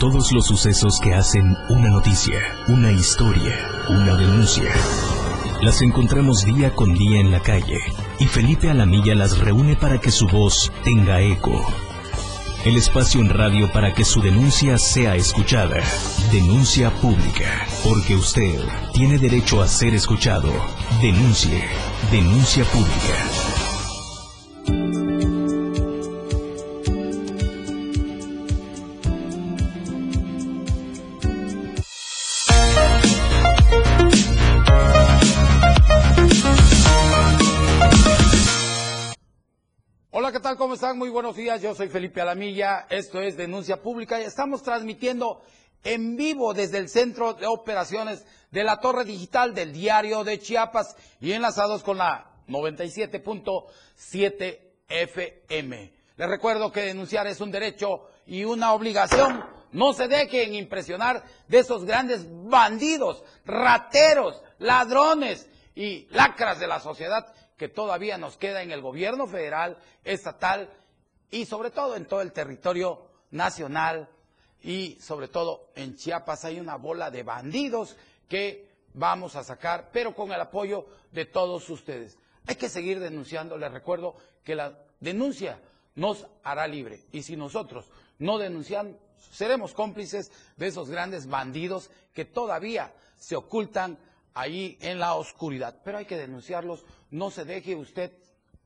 Todos los sucesos que hacen una noticia, una historia, una denuncia. Las encontramos día con día en la calle y Felipe Alamilla las reúne para que su voz tenga eco. El espacio en radio para que su denuncia sea escuchada. Denuncia pública. Porque usted tiene derecho a ser escuchado. Denuncie. Denuncia pública. Muy buenos días. Yo soy Felipe Alamilla. Esto es Denuncia Pública estamos transmitiendo en vivo desde el Centro de Operaciones de la Torre Digital del Diario de Chiapas y enlazados con la 97.7 FM. Les recuerdo que denunciar es un derecho y una obligación. No se dejen impresionar de esos grandes bandidos, rateros, ladrones y lacras de la sociedad que todavía nos queda en el gobierno federal, estatal y sobre todo en todo el territorio nacional y sobre todo en Chiapas hay una bola de bandidos que vamos a sacar, pero con el apoyo de todos ustedes. Hay que seguir denunciando, les recuerdo que la denuncia nos hará libre y si nosotros no denunciamos, seremos cómplices de esos grandes bandidos que todavía se ocultan ahí en la oscuridad. Pero hay que denunciarlos no se deje usted,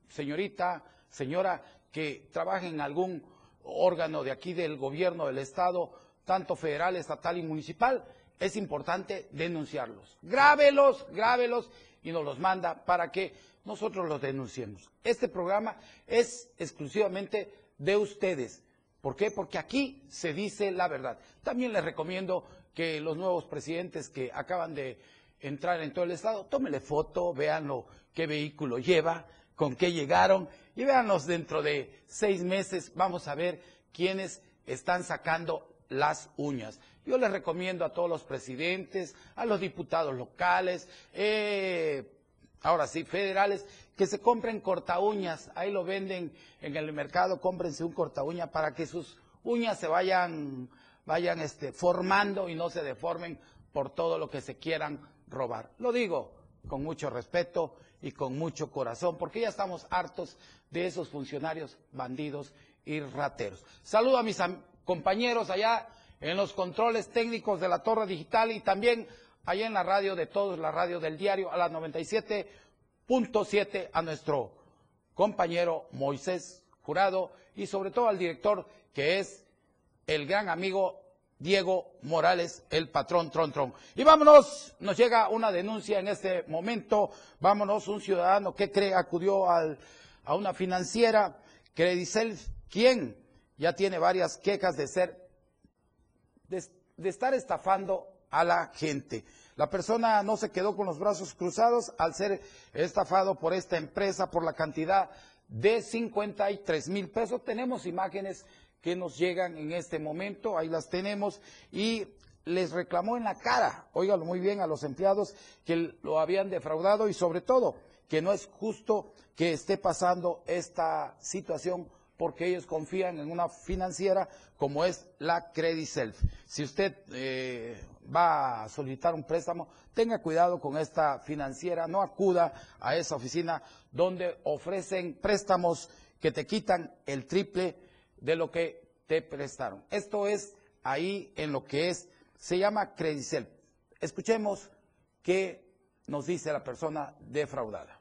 señorita, señora, que trabaje en algún órgano de aquí del gobierno del Estado, tanto federal, estatal y municipal, es importante denunciarlos. Grábelos, grábelos y nos los manda para que nosotros los denunciemos. Este programa es exclusivamente de ustedes. ¿Por qué? Porque aquí se dice la verdad. También les recomiendo que los nuevos presidentes que acaban de entrar en todo el estado, tómele foto, véanlo qué vehículo lleva, con qué llegaron y véanlos dentro de seis meses, vamos a ver quiénes están sacando las uñas. Yo les recomiendo a todos los presidentes, a los diputados locales, eh, ahora sí, federales, que se compren corta uñas, ahí lo venden en el mercado, cómprense un corta uña para que sus uñas se vayan, vayan este, formando y no se deformen por todo lo que se quieran robar. Lo digo con mucho respeto y con mucho corazón, porque ya estamos hartos de esos funcionarios bandidos y rateros. Saludo a mis compañeros allá en los controles técnicos de la Torre Digital y también allá en la radio de todos, la radio del diario, a las 97.7, a nuestro compañero Moisés Jurado y sobre todo al director que es el gran amigo Diego Morales, el patrón Tron Tron. Y vámonos, nos llega una denuncia en este momento, vámonos, un ciudadano que cree acudió al, a una financiera, Credicel, quien ya tiene varias quejas de ser, de, de estar estafando a la gente. La persona no se quedó con los brazos cruzados al ser estafado por esta empresa por la cantidad de 53 mil pesos. Tenemos imágenes que nos llegan en este momento, ahí las tenemos, y les reclamó en la cara, óigalo muy bien, a los empleados que lo habían defraudado y sobre todo que no es justo que esté pasando esta situación porque ellos confían en una financiera como es la Crediself. Si usted eh, va a solicitar un préstamo, tenga cuidado con esta financiera, no acuda a esa oficina donde ofrecen préstamos que te quitan el triple de lo que te prestaron. Esto es ahí en lo que es, se llama Credicel. Escuchemos qué nos dice la persona defraudada.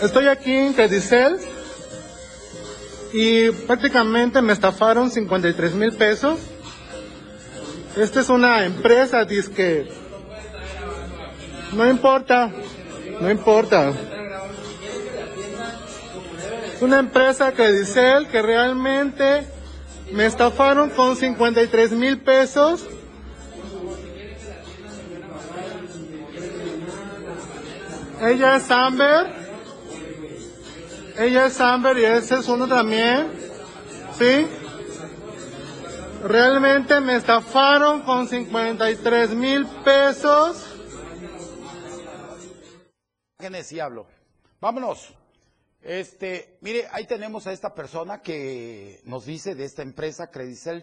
Estoy aquí en Credicel y prácticamente me estafaron 53 mil pesos. Esta es una empresa, disque. No importa, no importa una empresa Credicel que realmente me estafaron con 53 mil pesos. Ella es Amber. Ella es Amber y ese es uno también. ¿Sí? Realmente me estafaron con 53 mil pesos. ¿Qué hablo? Vámonos. Este, mire, ahí tenemos a esta persona que nos dice de esta empresa Credicel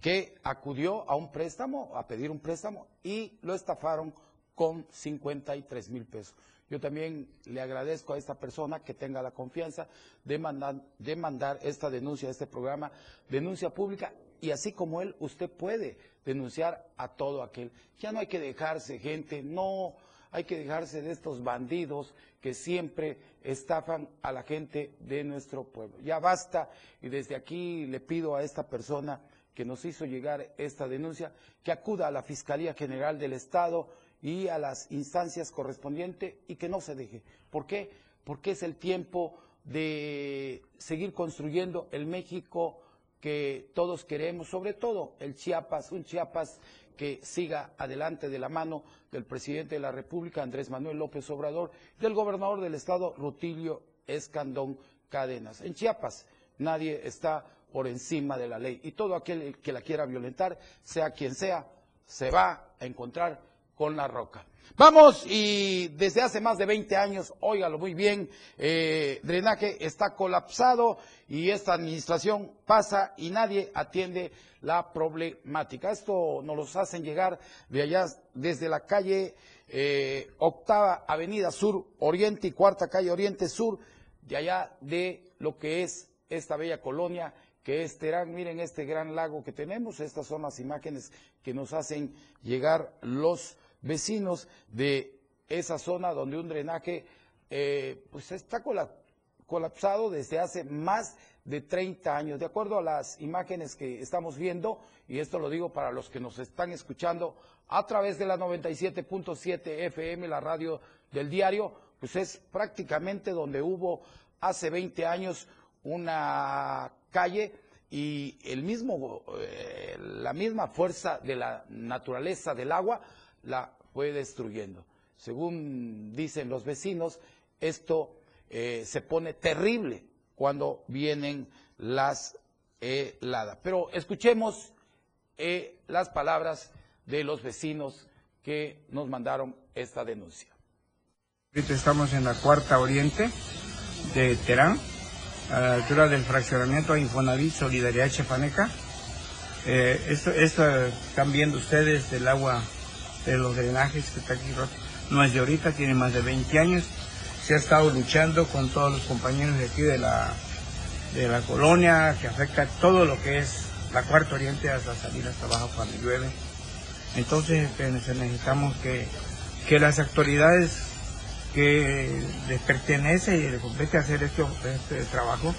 que acudió a un préstamo, a pedir un préstamo y lo estafaron con 53 mil pesos. Yo también le agradezco a esta persona que tenga la confianza de mandar, de mandar esta denuncia este programa, denuncia pública, y así como él, usted puede denunciar a todo aquel. Ya no hay que dejarse, gente, no hay que dejarse de estos bandidos que siempre estafan a la gente de nuestro pueblo. Ya basta, y desde aquí le pido a esta persona que nos hizo llegar esta denuncia, que acuda a la Fiscalía General del Estado y a las instancias correspondientes y que no se deje. ¿Por qué? Porque es el tiempo de seguir construyendo el México que todos queremos, sobre todo el Chiapas, un Chiapas que siga adelante de la mano del presidente de la República, Andrés Manuel López Obrador, y del gobernador del estado, Rutilio Escandón Cadenas. En Chiapas nadie está por encima de la ley. Y todo aquel que la quiera violentar, sea quien sea, se va a encontrar con la roca. Vamos, y desde hace más de 20 años, óigalo muy bien, eh, drenaje está colapsado y esta administración pasa y nadie atiende la problemática. Esto nos lo hacen llegar de allá, desde la calle eh, Octava Avenida Sur Oriente y Cuarta Calle Oriente Sur, de allá de lo que es esta bella colonia que es Terán. Miren este gran lago que tenemos, estas son las imágenes que nos hacen llegar los vecinos de esa zona donde un drenaje eh, pues está colapsado desde hace más de 30 años. De acuerdo a las imágenes que estamos viendo, y esto lo digo para los que nos están escuchando a través de la 97.7 FM, la radio del diario, pues es prácticamente donde hubo hace 20 años una calle y el mismo, eh, la misma fuerza de la naturaleza del agua la fue destruyendo. Según dicen los vecinos, esto eh, se pone terrible cuando vienen las heladas. Pero escuchemos eh, las palabras de los vecinos que nos mandaron esta denuncia. Estamos en la cuarta oriente de Terán a la altura del fraccionamiento Infonavit Solidaridad Chepaneca. Eh, esto están viendo ustedes del agua de los drenajes que está aquí. No es de ahorita, tiene más de 20 años. Se ha estado luchando con todos los compañeros de aquí de la, de la colonia, que afecta todo lo que es la cuarta oriente hasta salir hasta abajo cuando llueve. Entonces este, necesitamos que, que las autoridades que les pertenece y les compete hacer este, este trabajo,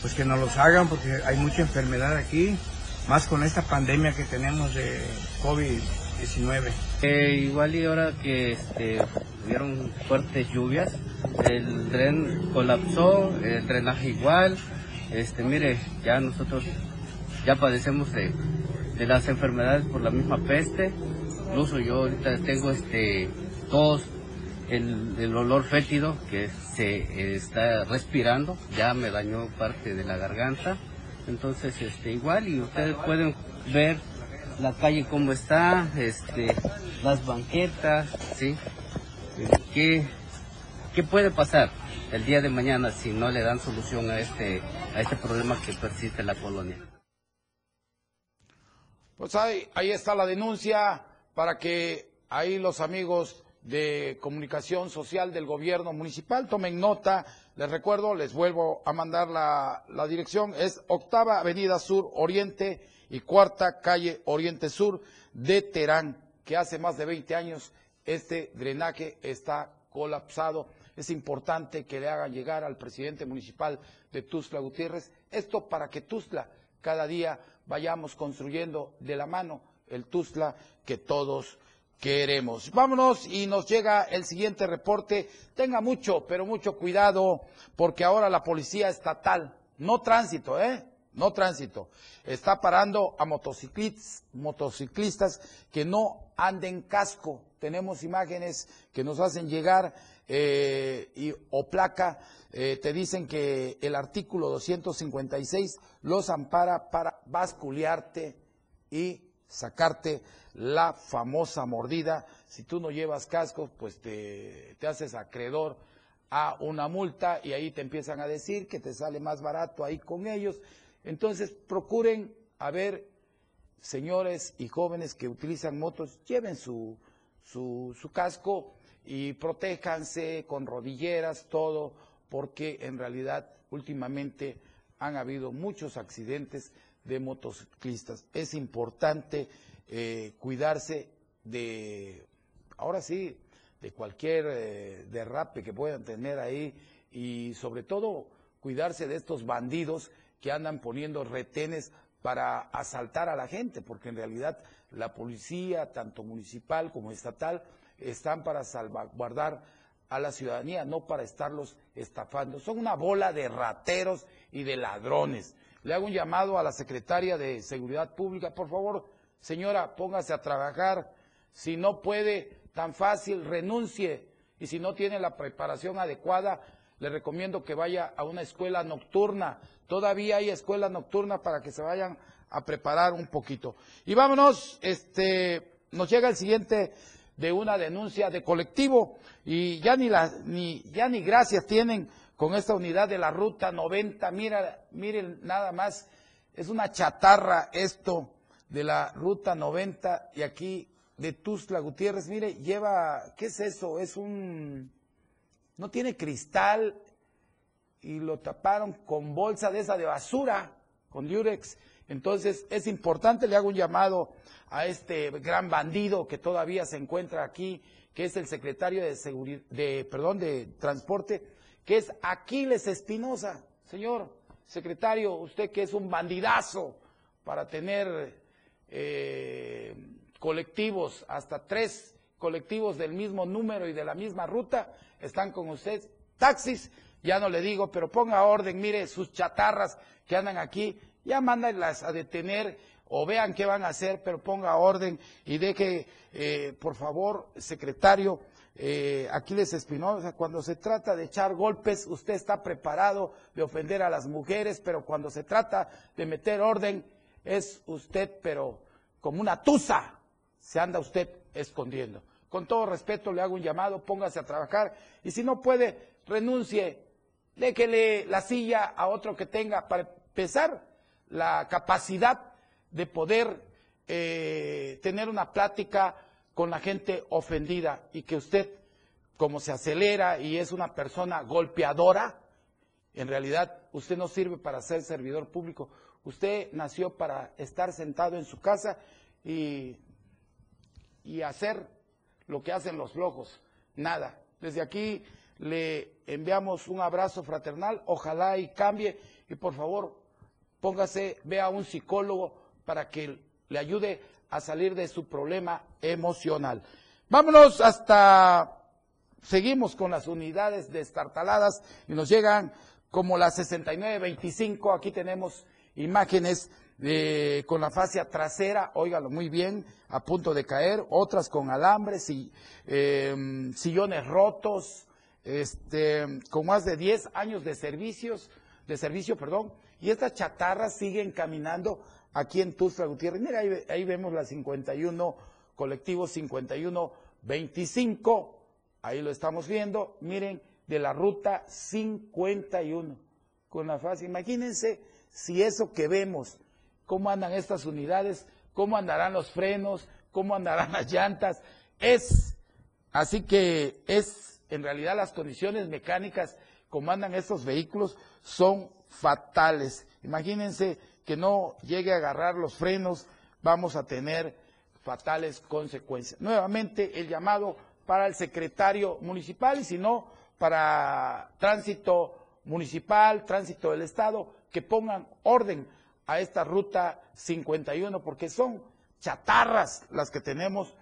pues que nos los hagan porque hay mucha enfermedad aquí, más con esta pandemia que tenemos de COVID-19. Eh, igual y ahora que este, hubieron fuertes lluvias, el tren colapsó, el drenaje igual, este, mire, ya nosotros ya padecemos de, de las enfermedades por la misma peste, incluso yo ahorita tengo este tos, el, olor fétido que se está respirando, ya me dañó parte de la garganta. Entonces, este, igual, y ustedes pueden ver la calle como está, este, las banquetas, ¿sí? ¿Qué, ¿Qué puede pasar el día de mañana si no le dan solución a este, a este problema que persiste en la colonia? Pues ahí, ahí está la denuncia para que ahí los amigos de Comunicación Social del Gobierno Municipal. Tomen nota, les recuerdo, les vuelvo a mandar la, la, dirección, es Octava Avenida Sur Oriente y Cuarta Calle Oriente Sur de Terán, que hace más de 20 años este drenaje está colapsado. Es importante que le hagan llegar al presidente municipal de Tuzla Gutiérrez esto para que Tuzla cada día vayamos construyendo de la mano el Tuzla que todos queremos. Vámonos y nos llega el siguiente reporte. Tenga mucho, pero mucho cuidado, porque ahora la policía estatal, no tránsito, ¿eh? No tránsito, está parando a motociclistas, motociclistas que no anden casco. Tenemos imágenes que nos hacen llegar eh, y, o placa. Eh, te dicen que el artículo 256 los ampara para basculearte y sacarte la famosa mordida. Si tú no llevas casco, pues te, te, haces acreedor a una multa y ahí te empiezan a decir que te sale más barato ahí con ellos. Entonces procuren a ver señores y jóvenes que utilizan motos, lleven su, su, casco y protéjanse con rodilleras, todo, porque en realidad últimamente han habido muchos accidentes de motociclistas. Es importante eh, cuidarse de, ahora sí, de cualquier eh, derrape que puedan tener ahí y sobre todo cuidarse de estos bandidos que andan poniendo retenes para asaltar a la gente, porque en realidad la policía, tanto municipal como estatal, están para salvaguardar a la ciudadanía, no para estarlos estafando. Son una bola de rateros y de ladrones. Le hago un llamado a la secretaria de Seguridad Pública, por favor, señora, póngase a trabajar. Si no puede tan fácil, renuncie. Y si no tiene la preparación adecuada, le recomiendo que vaya a una escuela nocturna. Todavía hay escuela nocturna para que se vayan a preparar un poquito. Y vámonos, este, nos llega el siguiente de una denuncia de colectivo y ya ni ni, ya ni gracias tienen con esta unidad de la ruta 90. Mira, miren nada más, es una chatarra esto de la ruta 90 y aquí de Tuzla Gutiérrez, mire, lleva, ¿qué es eso? Es un no tiene cristal y lo taparon con bolsa de esa de basura, con Durex. Entonces es importante, le hago un llamado a este gran bandido que todavía se encuentra aquí, que es el secretario de de, perdón, de transporte, que es Aquiles Espinosa. Señor secretario, usted que es un bandidazo para tener eh, colectivos, hasta tres colectivos del mismo número y de la misma ruta, están con usted. Taxis, ya no le digo, pero ponga orden, mire sus chatarras que andan aquí, ya mándalas a detener o vean qué van a hacer, pero ponga orden y deje, eh, por favor, secretario, eh, Aquiles Espinosa, cuando se trata de echar golpes, usted está preparado de ofender a las mujeres, pero cuando se trata de meter orden, es usted, pero como una tusa, se anda usted escondiendo. Con todo respeto le hago un llamado, póngase a trabajar y si no puede, renuncie, déjele la silla a otro que tenga para empezar la capacidad de poder eh, tener una plática con la gente ofendida y que usted, como se acelera y es una persona golpeadora, en realidad usted no sirve para ser servidor público. Usted nació para estar sentado en su casa y y hacer lo que hacen los flojos, nada. Desde aquí le enviamos un abrazo fraternal, ojalá y cambie. Y por favor póngase, vea a un psicólogo para que le ayude a salir de su problema emocional. Vámonos hasta, seguimos con las unidades destartaladas. Y nos llegan como las 6925, aquí tenemos imágenes con la fascia trasera, óigalo muy bien, a punto de caer, otras con alambres y em, sillones rotos, este, con más de 10 años de servicios, de servicio, perdón, y estas chatarras siguen caminando aquí en Tuzla Gutiérrez. Mira, ahí, ahí vemos la 51, colectivo 5125, ahí lo estamos viendo, miren, de la ruta 51, con la fascia, imagínense si eso que vemos cómo andan estas unidades, cómo andarán los frenos, cómo andarán las llantas. Es, así que es, en realidad las condiciones mecánicas como andan estos vehículos son fatales. Imagínense que no llegue a agarrar los frenos, vamos a tener fatales consecuencias. Nuevamente el llamado para el secretario municipal y si no, para tránsito municipal, tránsito del Estado, que pongan orden a esta ruta 51, porque son chatarras las que tenemos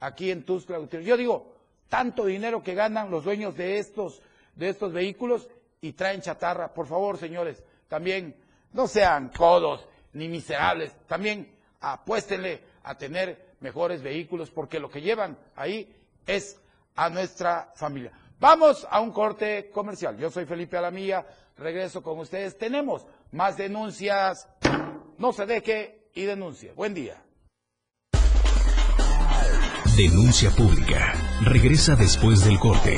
aquí en Tuxtla Yo digo, tanto dinero que ganan los dueños de estos, de estos vehículos y traen chatarra. Por favor, señores, también no sean codos ni miserables, también apuéstenle a tener mejores vehículos, porque lo que llevan ahí es a nuestra familia. Vamos a un corte comercial. Yo soy Felipe Alamilla, regreso con ustedes. Tenemos más denuncias. No se deje y denuncie. Buen día. Denuncia pública. Regresa después del corte.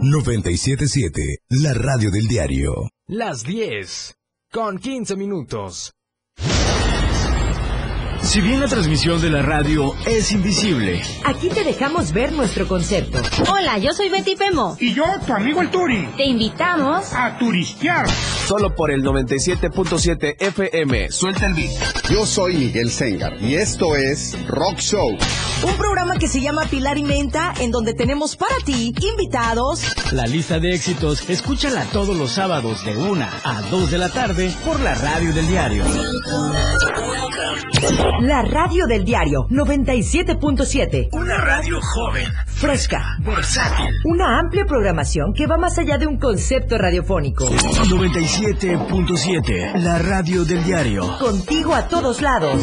977, la radio del diario. Las 10 con 15 minutos. Si bien la transmisión de la radio es invisible, Aquí te dejamos ver nuestro concepto. Hola, yo soy Betty Pemo. Y yo, tu amigo el Turi. Te invitamos A turistear. Solo por el 97.7 FM. Suelta el beat. Yo soy Miguel Sengar y esto es Rock Show. Un programa que se llama Pilar y Menta, en donde tenemos para ti invitados, la lista de éxitos, escúchala todos los sábados de 1 a 2 de la tarde por la radio del diario. la radio del diario 97.7. Una radio joven, Fresca. versátil. Una amplia programación que va más allá de un concepto radiofónico. 97.7, la radio del diario. Contigo a todos lados.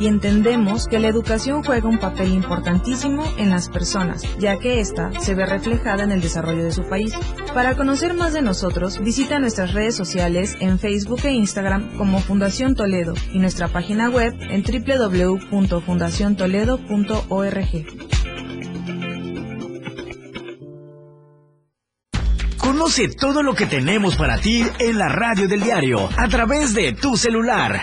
y entendemos que la educación juega un papel importantísimo en las personas, ya que ésta se ve reflejada en el desarrollo de su país. Para conocer más de nosotros, visita nuestras redes sociales en Facebook e Instagram como Fundación Toledo y nuestra página web en www.fundaciontoledo.org. Conoce todo lo que tenemos para ti en la radio del diario a través de tu celular.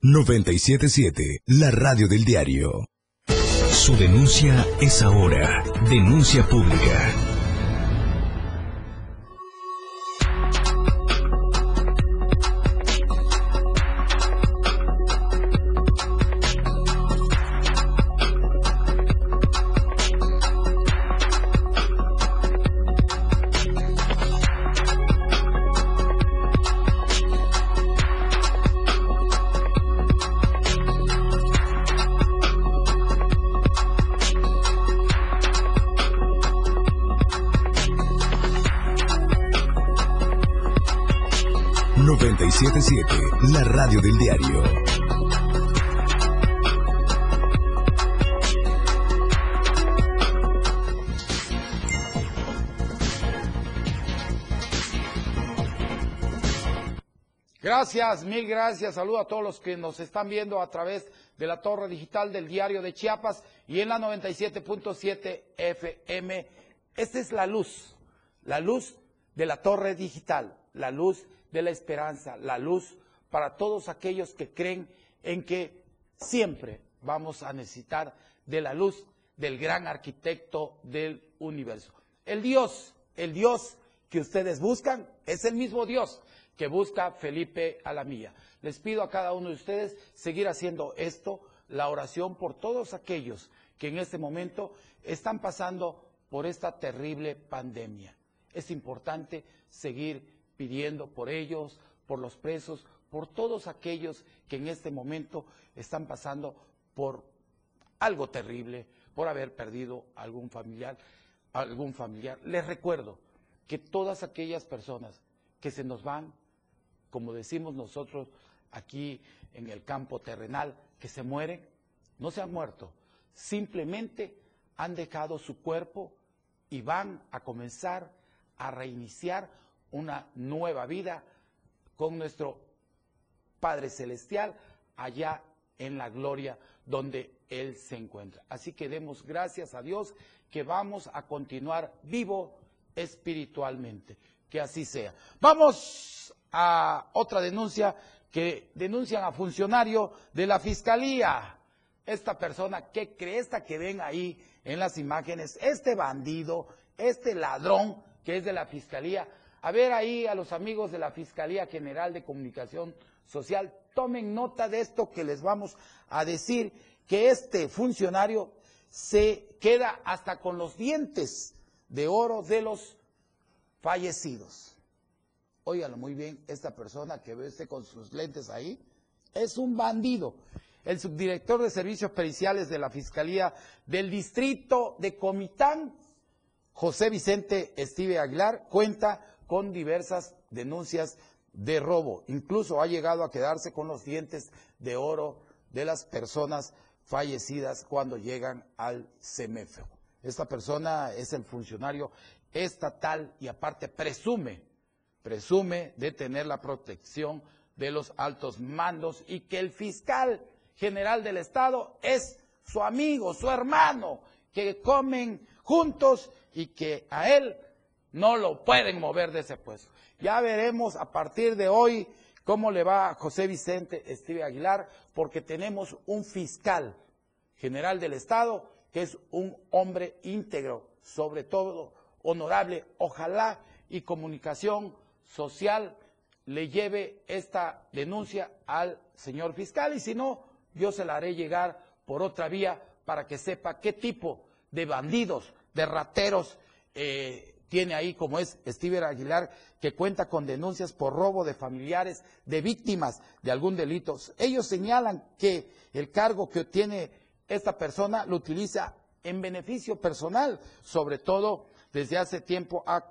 977, la radio del diario. Su denuncia es ahora. Denuncia pública. La radio del diario. Gracias, mil gracias. Saludo a todos los que nos están viendo a través de la torre digital del diario de Chiapas y en la 97.7 FM. Esta es la luz, la luz de la torre digital, la luz de la esperanza, la luz para todos aquellos que creen en que siempre vamos a necesitar de la luz del gran arquitecto del universo. El Dios, el Dios que ustedes buscan es el mismo Dios que busca Felipe Alamilla. Les pido a cada uno de ustedes seguir haciendo esto, la oración por todos aquellos que en este momento están pasando por esta terrible pandemia. Es importante seguir pidiendo por ellos, por los presos, por todos aquellos que en este momento están pasando por algo terrible, por haber perdido algún familiar, algún familiar. Les recuerdo que todas aquellas personas que se nos van, como decimos nosotros aquí en el campo terrenal, que se mueren, no se han muerto, simplemente han dejado su cuerpo y van a comenzar a reiniciar una nueva vida con nuestro Padre Celestial allá en la gloria donde Él se encuentra. Así que demos gracias a Dios que vamos a continuar vivo espiritualmente. Que así sea. Vamos a otra denuncia que denuncian a funcionario de la Fiscalía. Esta persona que cree, esta que ven ahí en las imágenes, este bandido, este ladrón que es de la Fiscalía, a ver ahí a los amigos de la Fiscalía General de Comunicación Social, tomen nota de esto que les vamos a decir, que este funcionario se queda hasta con los dientes de oro de los fallecidos. óigalo muy bien, esta persona que ve usted con sus lentes ahí, es un bandido. El subdirector de Servicios Periciales de la Fiscalía del Distrito de Comitán, José Vicente Estive Aguilar, cuenta con diversas denuncias de robo. Incluso ha llegado a quedarse con los dientes de oro de las personas fallecidas cuando llegan al CEMEFO. Esta persona es el funcionario estatal y aparte presume, presume de tener la protección de los altos mandos y que el fiscal general del Estado es su amigo, su hermano, que comen juntos y que a él no lo pueden mover de ese puesto. Ya veremos a partir de hoy cómo le va a José Vicente Estive Aguilar, porque tenemos un fiscal general del Estado que es un hombre íntegro, sobre todo honorable. Ojalá y comunicación social le lleve esta denuncia al señor fiscal y si no, yo se la haré llegar por otra vía para que sepa qué tipo de bandidos, de rateros eh, tiene ahí, como es Steven Aguilar, que cuenta con denuncias por robo de familiares de víctimas de algún delito. Ellos señalan que el cargo que obtiene esta persona lo utiliza en beneficio personal, sobre todo desde hace tiempo ha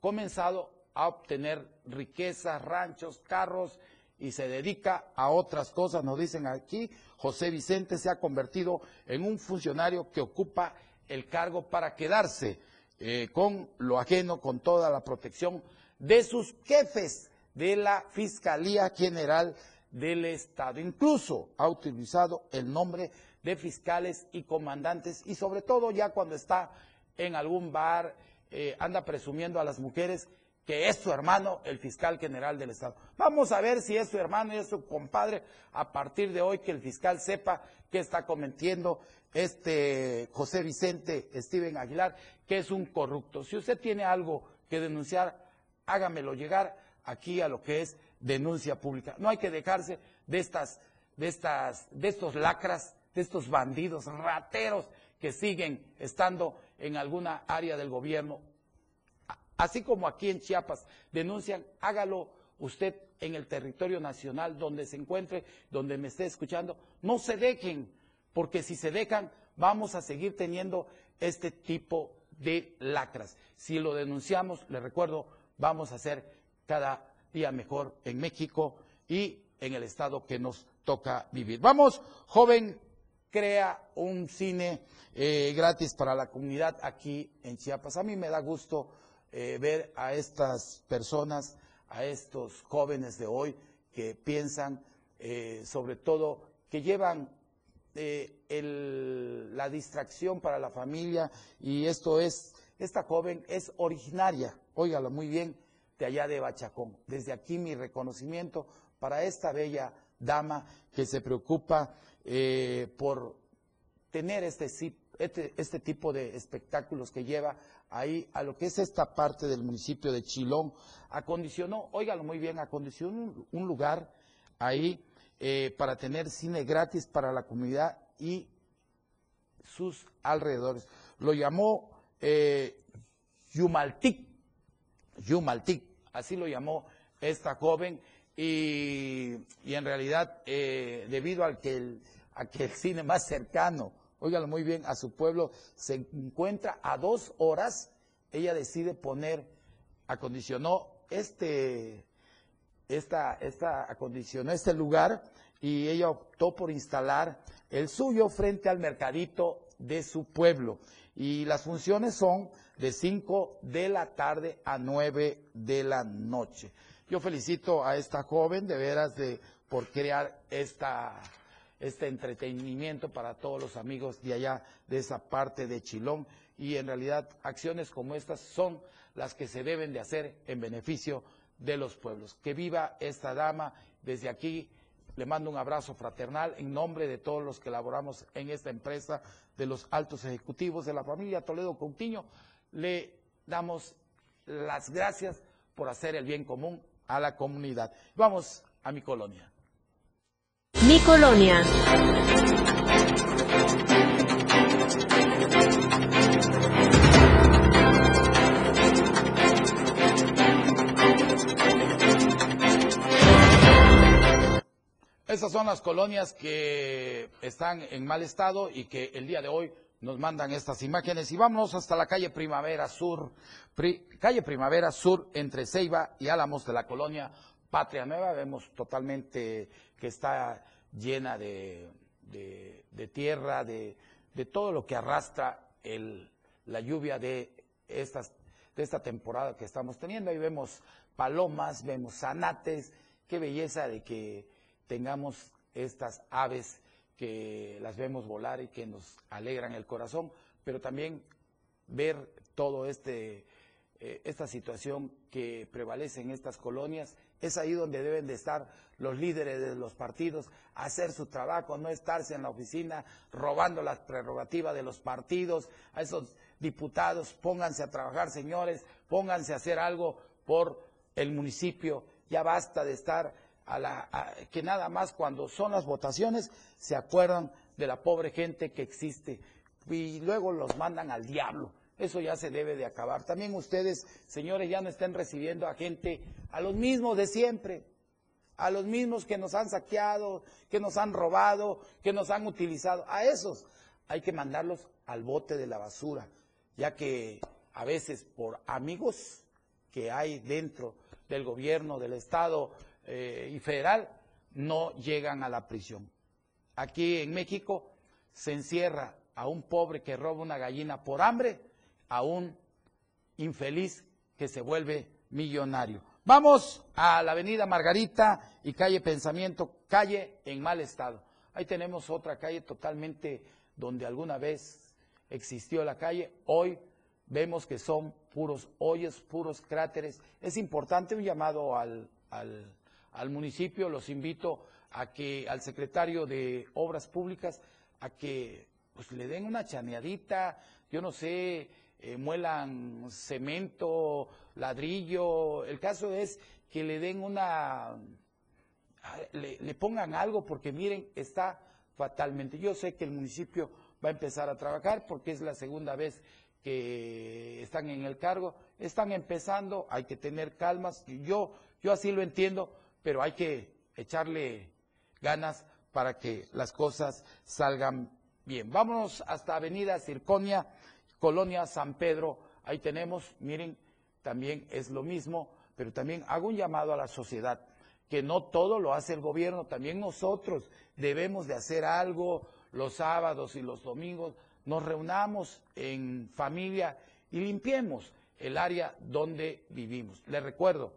comenzado a obtener riquezas, ranchos, carros y se dedica a otras cosas, nos dicen aquí, José Vicente se ha convertido en un funcionario que ocupa el cargo para quedarse eh, con lo ajeno, con toda la protección de sus jefes de la Fiscalía General del Estado. Incluso ha utilizado el nombre de fiscales y comandantes y sobre todo ya cuando está en algún bar, eh, anda presumiendo a las mujeres que es su hermano, el fiscal general del Estado. Vamos a ver si es su hermano y es su compadre a partir de hoy que el fiscal sepa que está cometiendo este José Vicente Steven Aguilar, que es un corrupto. Si usted tiene algo que denunciar, hágamelo llegar aquí a lo que es denuncia pública. No hay que dejarse de estas, de estas, de estos lacras, de estos bandidos, rateros que siguen estando en alguna área del gobierno. Así como aquí en Chiapas denuncian, hágalo usted en el territorio nacional donde se encuentre, donde me esté escuchando. No se dejen, porque si se dejan, vamos a seguir teniendo este tipo de lacras. Si lo denunciamos, le recuerdo, vamos a ser cada día mejor en México y en el estado que nos toca vivir. Vamos, joven, crea un cine eh, gratis para la comunidad aquí en Chiapas. A mí me da gusto eh, ver a estas personas, a estos jóvenes de hoy que piensan, eh, sobre todo, que llevan la distracción para la familia y esto es, esta joven es originaria, óigalo muy bien, de allá de Bachacón. Desde aquí mi reconocimiento para esta bella dama que se preocupa eh, por tener este, este, este, tipo de espectáculos que lleva ahí a lo que es esta parte del municipio de Chilón. Acondicionó, óigalo muy bien, acondicionó un, lugar ahí eh, para tener cine gratis para la comunidad y sus alrededores. Lo llamó eh, Yumaltic, Yumaltic, así lo llamó esta joven y, en realidad eh, debido al que el, a que el cine más cercano, óigalo muy bien, a su pueblo se encuentra a dos horas, ella decide poner, acondicionó este, esta, esta, acondicionó este lugar y ella optó por instalar el suyo frente al mercadito de su pueblo. Y las funciones son de 5 de la tarde a 9 de la noche. Yo felicito a esta joven de veras de, por crear esta, este entretenimiento para todos los amigos de allá, de esa parte de Chilón. Y en realidad acciones como estas son las que se deben de hacer en beneficio de los pueblos. Que viva esta dama. Desde aquí le mando un abrazo fraternal en nombre de todos los que laboramos en esta empresa, de los altos ejecutivos de la familia Toledo Coutinho. Le damos las gracias por hacer el bien común a la comunidad. Vamos a mi colonia. Mi colonia. Esas son las colonias que están en mal estado y que el día de hoy nos mandan estas imágenes. Y vámonos hasta la calle Primavera Sur, calle Primavera Sur entre Ceiba y Álamos de la colonia Patria Nueva. Vemos totalmente que está llena de, tierra, de, todo lo que arrastra la lluvia de, de esta temporada que estamos teniendo. Ahí vemos palomas, vemos zanates. Qué belleza de que tengamos estas aves que las vemos volar y que nos alegran el corazón, pero también ver todo este eh, esta situación que prevalece en estas colonias, es ahí donde deben de estar los líderes de los partidos, hacer su trabajo, no estarse en la oficina robando las prerrogativas de los partidos, a esos diputados, pónganse a trabajar, señores, pónganse a hacer algo por el municipio, ya basta de estar a la, que nada más cuando son las votaciones se acuerdan de la pobre gente que existe y luego los mandan al diablo. Eso ya se debe de acabar. También ustedes, señores, ya no estén recibiendo a gente, a los mismos de siempre, a los mismos que nos han saqueado, que nos han robado, que nos han utilizado. A esos hay que mandarlos al bote de la basura, ya que a veces por amigos que hay dentro del gobierno, del Estado, eh, y federal no llegan a la prisión. Aquí en México se encierra a un pobre que roba una gallina por hambre, a un infeliz que se vuelve millonario. Vamos a la avenida Margarita y calle Pensamiento, calle en mal estado. Ahí tenemos otra calle totalmente donde alguna vez existió la calle. Hoy vemos que son puros hoyos, puros cráteres. Es importante un llamado al, al al municipio, los invito a que al secretario de Obras Públicas a que pues le den una chaneadita, yo no sé, eh, muelan cemento, ladrillo, el caso es que le den una, le, le pongan algo porque miren, está fatalmente. Yo sé que el municipio va a empezar a trabajar porque es la segunda vez que están en el cargo, están empezando, hay que tener calmas, yo, yo así lo entiendo, pero hay que echarle ganas para que las cosas salgan bien. Vámonos hasta Avenida Circonia, Colonia San Pedro. Ahí tenemos, miren, también es lo mismo, pero también hago un llamado a la sociedad, que no todo lo hace el gobierno, también nosotros debemos de hacer algo los sábados y los domingos, nos reunamos en familia y limpiemos el área donde vivimos. Les recuerdo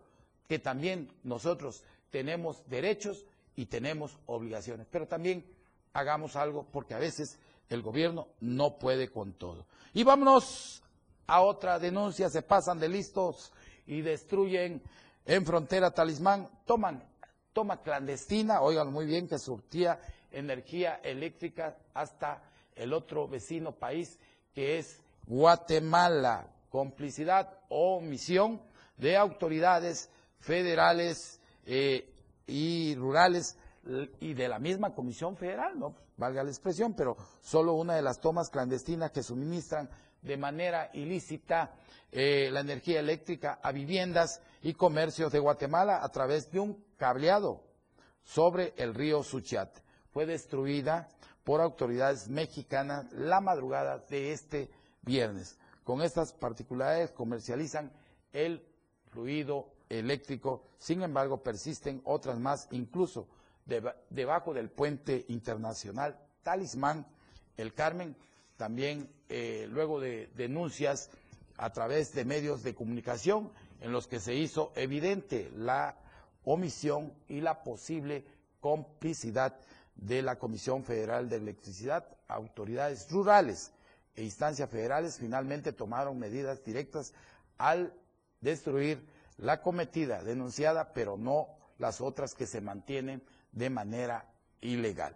que también nosotros tenemos derechos y tenemos obligaciones, pero también hagamos algo porque a veces el gobierno no puede con todo. Y vámonos a otra denuncia, se pasan de listos y destruyen en frontera talismán, toman toma clandestina, oigan muy bien que surtía energía eléctrica hasta el otro vecino país que es Guatemala, complicidad o omisión de autoridades federales eh, y rurales y de la misma Comisión Federal, no valga la expresión, pero solo una de las tomas clandestinas que suministran de manera ilícita eh, la energía eléctrica a viviendas y comercios de Guatemala a través de un cableado sobre el río Suchiate. Fue destruida por autoridades mexicanas la madrugada de este viernes. Con estas particularidades comercializan el fluido eléctrico, sin embargo persisten otras más, incluso debajo del puente internacional. Talismán, el Carmen, también eh, luego de denuncias a través de medios de comunicación en los que se hizo evidente la omisión y la posible complicidad de la Comisión Federal de Electricidad, autoridades rurales e instancias federales finalmente tomaron medidas directas al destruir la cometida, denunciada, pero no las otras que se mantienen de manera ilegal.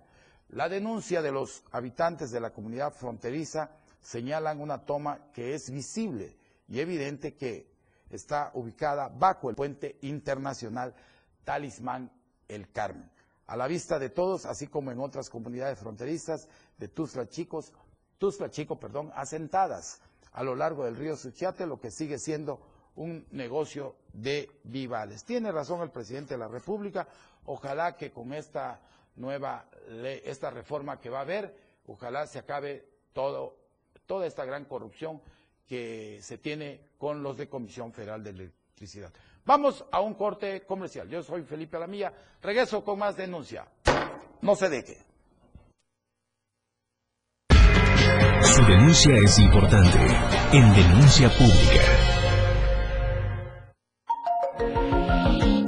La denuncia de los habitantes de la comunidad fronteriza señalan una toma que es visible y evidente que está ubicada bajo el puente internacional Talismán El Carmen. A la vista de todos, así como en otras comunidades fronterizas de Tuzla Chicos, Tuzla Chico, perdón, asentadas a lo largo del río Suchiate, lo que sigue siendo un negocio de vivales. Tiene razón el presidente de la República, ojalá que con esta nueva ley, esta reforma que va a haber, ojalá se acabe todo, toda esta gran corrupción que se tiene con los de Comisión Federal de Electricidad. Vamos a un corte comercial. Yo soy Felipe Alamilla. Regreso con más denuncia. No se deje. Su denuncia es importante. En denuncia pública.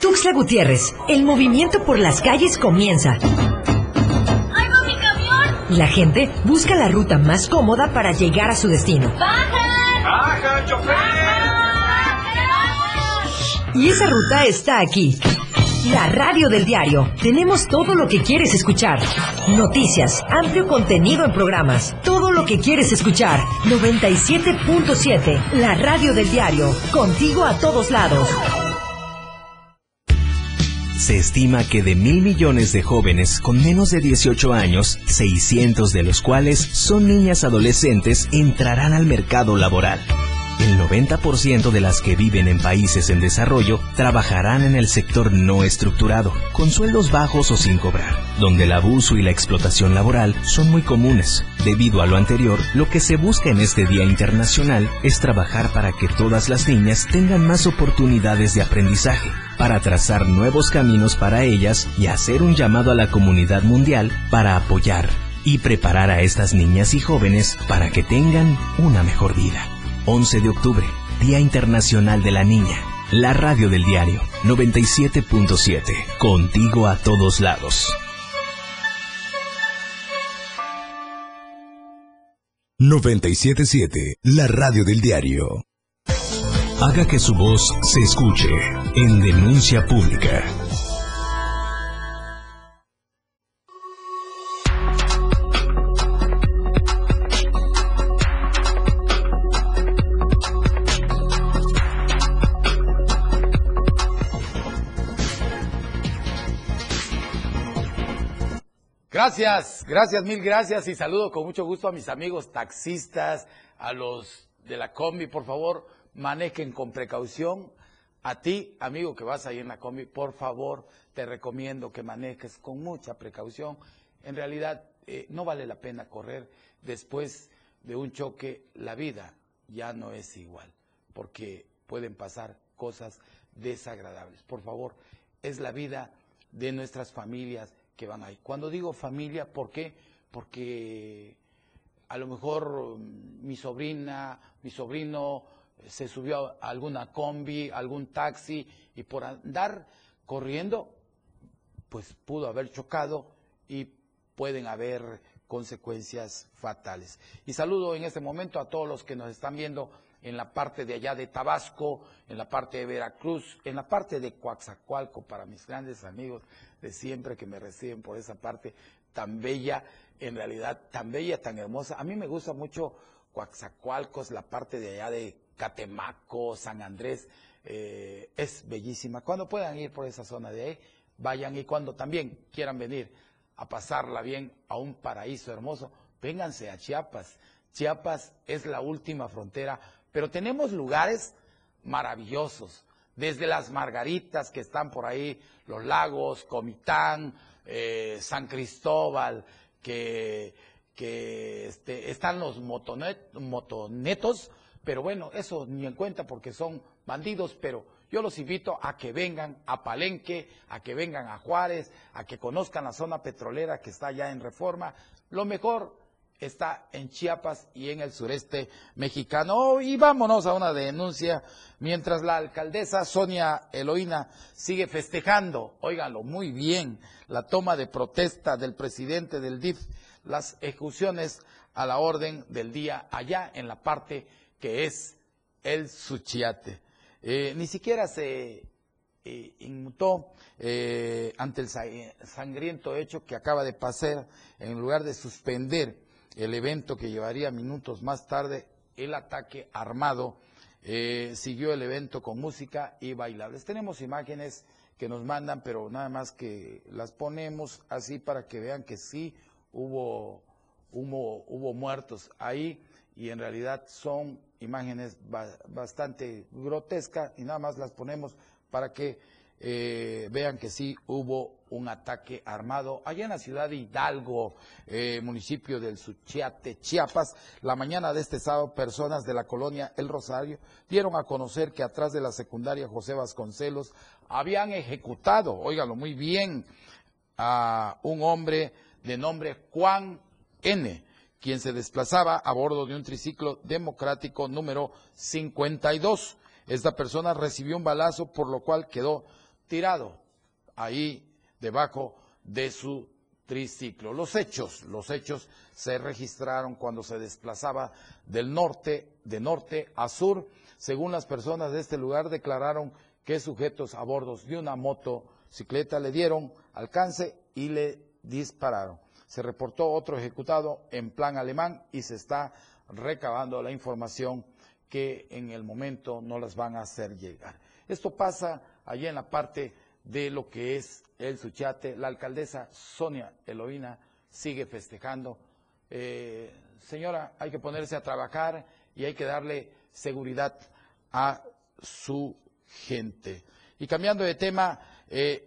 Tuxtla Gutiérrez, el movimiento por las calles comienza. ¡Ay, va mi camión! La gente busca la ruta más cómoda para llegar a su destino. ¡Bajan! ¡Baja, chofer! Y esa ruta está aquí. La radio del diario. Tenemos todo lo que quieres escuchar. Noticias, amplio contenido en programas. Todo lo que quieres escuchar. 97.7. La radio del diario. Contigo a todos lados. Se estima que de mil millones de jóvenes con menos de 18 años, 600 de los cuales son niñas adolescentes, entrarán al mercado laboral. El 90% de las que viven en países en desarrollo trabajarán en el sector no estructurado, con sueldos bajos o sin cobrar, donde el abuso y la explotación laboral son muy comunes. Debido a lo anterior, lo que se busca en este Día Internacional es trabajar para que todas las niñas tengan más oportunidades de aprendizaje, para trazar nuevos caminos para ellas y hacer un llamado a la comunidad mundial para apoyar y preparar a estas niñas y jóvenes para que tengan una mejor vida. 11 de octubre, Día Internacional de la Niña. La radio del diario 97.7. Contigo a todos lados. 977, la radio del diario. Haga que su voz se escuche en denuncia pública. Gracias, gracias, mil gracias y saludo con mucho gusto a mis amigos taxistas, a los de la combi, por favor, manejen con precaución. A ti, amigo que vas ahí en la combi, por favor, te recomiendo que manejes con mucha precaución. En realidad, eh, no vale la pena correr después de un choque. La vida ya no es igual, porque pueden pasar cosas desagradables. Por favor, es la vida de nuestras familias que van ahí. Cuando digo familia, ¿por qué? Porque a lo mejor mm, mi sobrina, mi sobrino se subió a alguna combi, algún taxi y por andar corriendo, pues pudo haber chocado y pueden haber consecuencias fatales. Y saludo en este momento a todos los que nos están viendo en la parte de allá de Tabasco, en la parte de Veracruz, en la parte de Coaxacualco, para mis grandes amigos de siempre que me reciben por esa parte tan bella, en realidad tan bella, tan hermosa. A mí me gusta mucho Coaxacualcos, la parte de allá de Catemaco, San Andrés, eh, es bellísima. Cuando puedan ir por esa zona de ahí, vayan y cuando también quieran venir a pasarla bien a un paraíso hermoso, vénganse a Chiapas. Chiapas es la última frontera, pero tenemos lugares maravillosos, desde las Margaritas que están por ahí, los lagos, Comitán, eh, San Cristóbal, que, que este, están los motonet, motonetos, pero bueno, eso ni en cuenta porque son bandidos, pero yo los invito a que vengan a Palenque, a que vengan a Juárez, a que conozcan la zona petrolera que está allá en Reforma. Lo mejor está en Chiapas y en el sureste mexicano. Y vámonos a una denuncia, mientras la alcaldesa Sonia Eloína sigue festejando, óiganlo muy bien, la toma de protesta del presidente del DIF, las ejecuciones a la orden del día allá en la parte que es el Suchiate. Eh, ni siquiera se eh, inmutó eh, ante el sangriento hecho que acaba de pasar, en lugar de suspender el evento que llevaría minutos más tarde, el ataque armado, siguió el evento con música y bailables. Tenemos imágenes que nos mandan, pero nada más que las ponemos así para que vean que sí hubo, hubo, hubo muertos ahí y en realidad son imágenes bastante grotescas y nada más las ponemos para que eh, vean que sí hubo un ataque armado allá en la ciudad de Hidalgo, eh, municipio del Suchiate, Chiapas. La mañana de este sábado, personas de la colonia El Rosario dieron a conocer que atrás de la secundaria José Vasconcelos habían ejecutado, óigalo muy bien, a un hombre de nombre Juan N., quien se desplazaba a bordo de un triciclo democrático número 52. Esta persona recibió un balazo por lo cual quedó tirado ahí debajo de su triciclo. Los hechos, los hechos se registraron cuando se desplazaba del norte, de norte a sur. Según las personas de este lugar declararon que sujetos a bordo de una motocicleta le dieron alcance y le dispararon se reportó otro ejecutado en plan alemán y se está recabando la información que en el momento no las van a hacer llegar. Esto pasa allí en la parte de lo que es el Suchate. La alcaldesa Sonia Eloína sigue festejando. Eh, señora, hay que ponerse a trabajar y hay que darle seguridad a su gente. Y cambiando de tema, eh,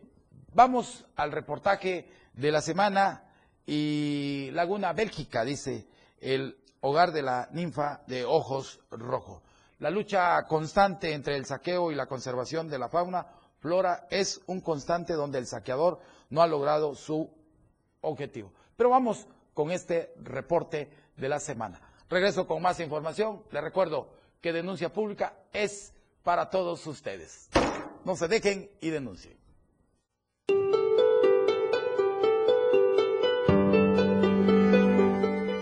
vamos al reportaje de la semana y Laguna Bélgica, dice, el hogar de la ninfa de ojos rojos. La lucha constante entre el saqueo y la conservación de la fauna flora es un constante donde el saqueador no ha logrado su objetivo. Pero vamos con este reporte de la semana. Regreso con más información. Les recuerdo que denuncia pública es para todos ustedes. No se dejen y denuncien.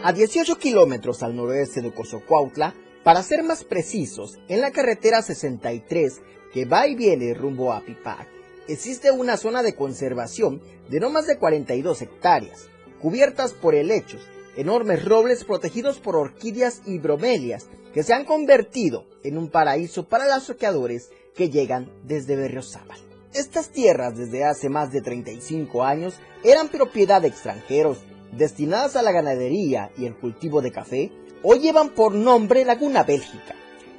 A 18 kilómetros al noroeste de Cozocuautla, para ser más precisos, en la carretera 63 que va y viene rumbo a Pipac, existe una zona de conservación de no más de 42 hectáreas, cubiertas por helechos, enormes robles protegidos por orquídeas y bromelias que se han convertido en un paraíso para los soqueadores que llegan desde Berriozábal. Estas tierras desde hace más de 35 años eran propiedad de extranjeros destinadas a la ganadería y el cultivo de café, hoy llevan por nombre Laguna Bélgica,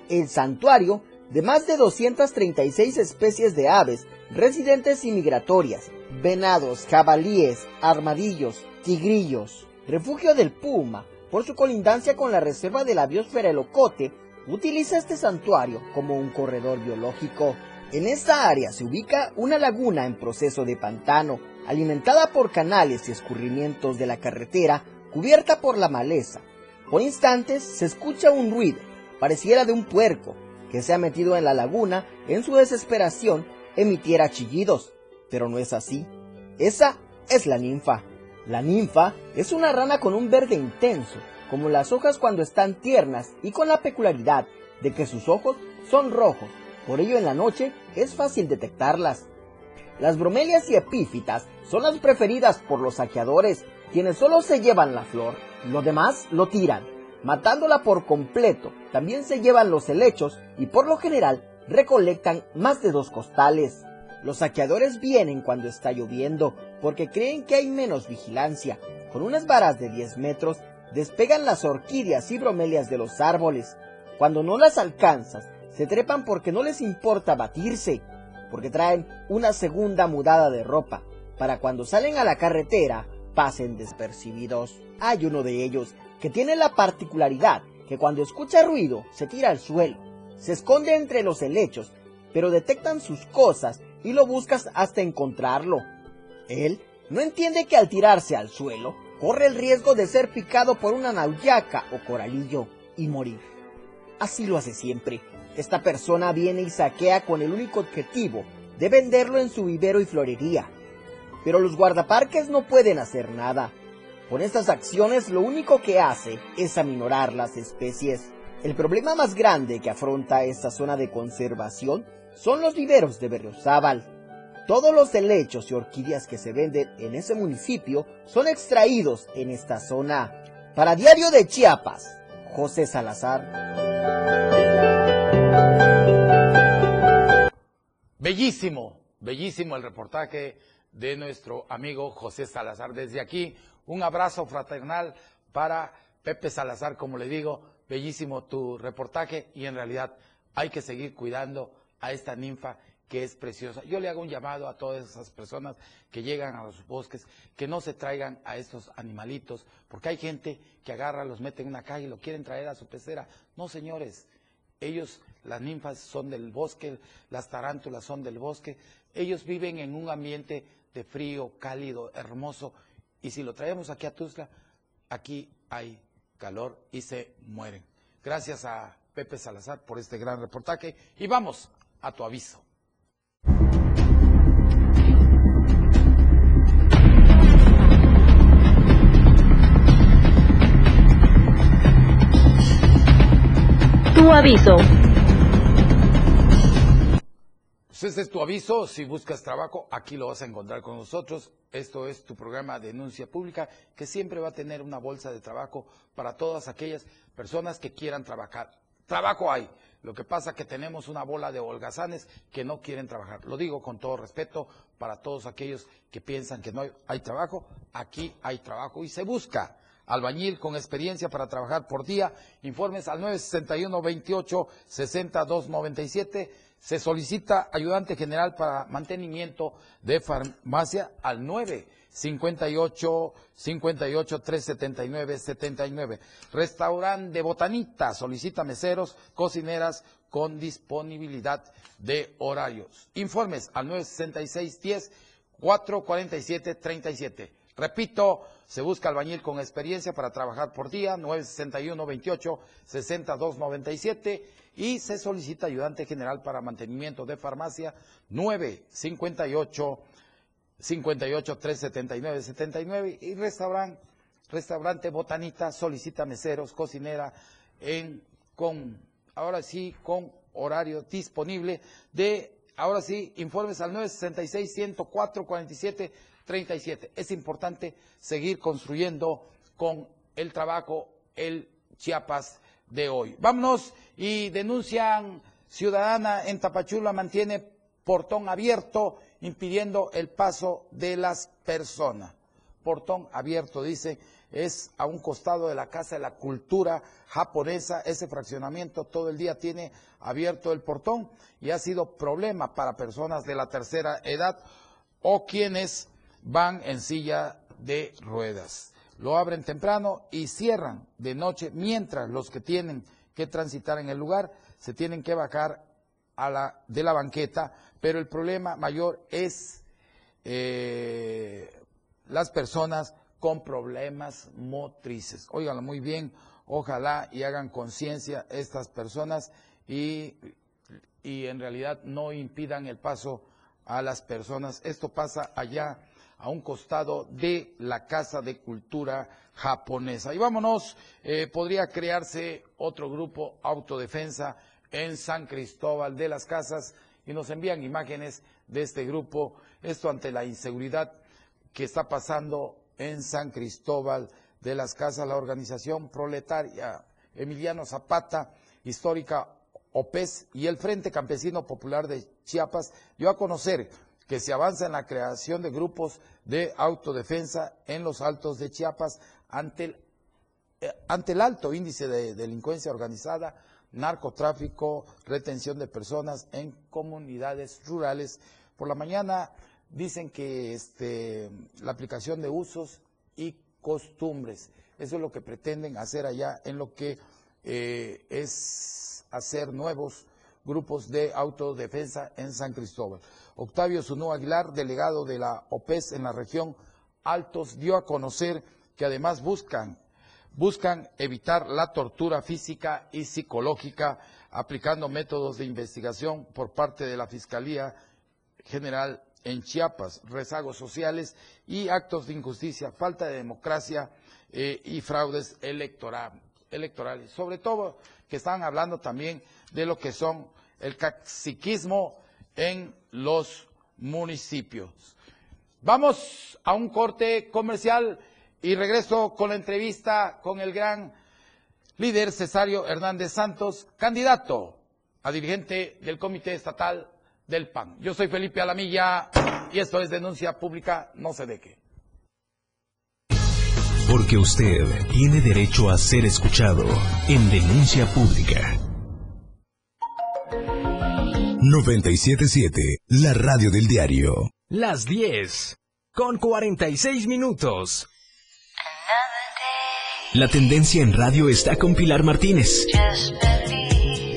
el santuario de más de 236 especies de aves residentes y migratorias, venados, jabalíes, armadillos, tigrillos, refugio del puma, por su colindancia con la reserva de la biosfera El utiliza este santuario como un corredor biológico. En esta área se ubica una laguna en proceso de pantano, alimentada por canales y escurrimientos de la carretera cubierta por la maleza. Por instantes se escucha un ruido, pareciera de un puerco, que se ha metido en la laguna en su desesperación emitiera chillidos, pero no es así. Esa es la ninfa. La ninfa es una rana con un verde intenso, como las hojas cuando están tiernas y con la peculiaridad de que sus ojos son rojos, por ello en la noche es fácil detectarlas. Las bromelias y epífitas son las preferidas por los saqueadores, quienes solo se llevan la flor, lo demás lo tiran, matándola por completo. También se llevan los helechos y por lo general recolectan más de dos costales. Los saqueadores vienen cuando está lloviendo porque creen que hay menos vigilancia. Con unas varas de 10 metros despegan las orquídeas y bromelias de los árboles. Cuando no las alcanzas, se trepan porque no les importa batirse porque traen una segunda mudada de ropa, para cuando salen a la carretera pasen despercibidos. Hay uno de ellos que tiene la particularidad que cuando escucha ruido se tira al suelo, se esconde entre los helechos, pero detectan sus cosas y lo buscas hasta encontrarlo. Él no entiende que al tirarse al suelo corre el riesgo de ser picado por una nauyaca o coralillo y morir. Así lo hace siempre. Esta persona viene y saquea con el único objetivo de venderlo en su vivero y florería. Pero los guardaparques no pueden hacer nada. Con estas acciones lo único que hace es aminorar las especies. El problema más grande que afronta esta zona de conservación son los viveros de Berriozábal. Todos los helechos y orquídeas que se venden en ese municipio son extraídos en esta zona. Para Diario de Chiapas, José Salazar. Bellísimo, bellísimo el reportaje de nuestro amigo José Salazar. Desde aquí, un abrazo fraternal para Pepe Salazar, como le digo, bellísimo tu reportaje y en realidad hay que seguir cuidando a esta ninfa que es preciosa. Yo le hago un llamado a todas esas personas que llegan a los bosques, que no se traigan a estos animalitos, porque hay gente que agarra, los mete en una caja y lo quieren traer a su pecera. No, señores, ellos, las ninfas son del bosque, las tarántulas son del bosque, ellos viven en un ambiente de frío, cálido, hermoso, y si lo traemos aquí a Tuzla, aquí hay calor y se mueren. Gracias a Pepe Salazar por este gran reportaje y vamos a tu aviso. Tu aviso. Pues es tu aviso, si buscas trabajo, aquí lo vas a encontrar con nosotros. Esto es tu programa Denuncia Pública, que siempre va a tener una bolsa de trabajo para todas aquellas personas que quieran trabajar. Trabajo hay, lo que pasa que tenemos una bola de holgazanes que no quieren trabajar. Lo digo con todo respeto para todos aquellos que piensan que no hay trabajo. Aquí hay trabajo y se busca albañil con experiencia para trabajar por día. Informes al 961 28 60 297 se solicita ayudante general para mantenimiento de farmacia al 9 58 58 379 79. Restaurante de Botanita solicita meseros, cocineras con disponibilidad de horarios. Informes al 966 10 447 37. Repito, se busca albañil con experiencia para trabajar por día, 961 28 62 97 y se solicita ayudante general para mantenimiento de farmacia 958 58 379 79 y restaurante restaurante Botanita solicita meseros, cocinera en con ahora sí con horario disponible de ahora sí informes al 966 104 47 37. Es importante seguir construyendo con el trabajo el Chiapas de hoy. Vámonos y denuncian ciudadana en Tapachula mantiene portón abierto impidiendo el paso de las personas. Portón abierto, dice, es a un costado de la Casa de la Cultura japonesa. Ese fraccionamiento todo el día tiene abierto el portón y ha sido problema para personas de la tercera edad o quienes van en silla de ruedas. Lo abren temprano y cierran de noche, mientras los que tienen que transitar en el lugar se tienen que bajar de la banqueta, pero el problema mayor es eh, las personas con problemas motrices. Óiganlo muy bien, ojalá y hagan conciencia estas personas y, y en realidad no impidan el paso a las personas. Esto pasa allá a un costado de la Casa de Cultura japonesa. Y vámonos, eh, podría crearse otro grupo autodefensa en San Cristóbal de las Casas y nos envían imágenes de este grupo, esto ante la inseguridad que está pasando en San Cristóbal de las Casas, la organización proletaria Emiliano Zapata, histórica OPES y el Frente Campesino Popular de Chiapas dio a conocer que se avanza en la creación de grupos de autodefensa en los altos de Chiapas ante el, eh, ante el alto índice de delincuencia organizada, narcotráfico, retención de personas en comunidades rurales. Por la mañana dicen que este, la aplicación de usos y costumbres, eso es lo que pretenden hacer allá en lo que eh, es hacer nuevos grupos de autodefensa en San Cristóbal. Octavio Sunú Aguilar, delegado de la OPES en la región Altos, dio a conocer que además buscan, buscan evitar la tortura física y psicológica aplicando métodos de investigación por parte de la Fiscalía General en Chiapas, rezagos sociales y actos de injusticia, falta de democracia eh, y fraudes electoral- electorales. Sobre todo que están hablando también de lo que son el caciquismo en los municipios. Vamos a un corte comercial y regreso con la entrevista con el gran líder Cesario Hernández Santos, candidato a dirigente del Comité Estatal del PAN. Yo soy Felipe Alamilla y esto es Denuncia Pública, no se deje. Porque usted tiene derecho a ser escuchado en Denuncia Pública. 977, la radio del diario. Las 10 con 46 minutos. La tendencia en radio está con Pilar Martínez.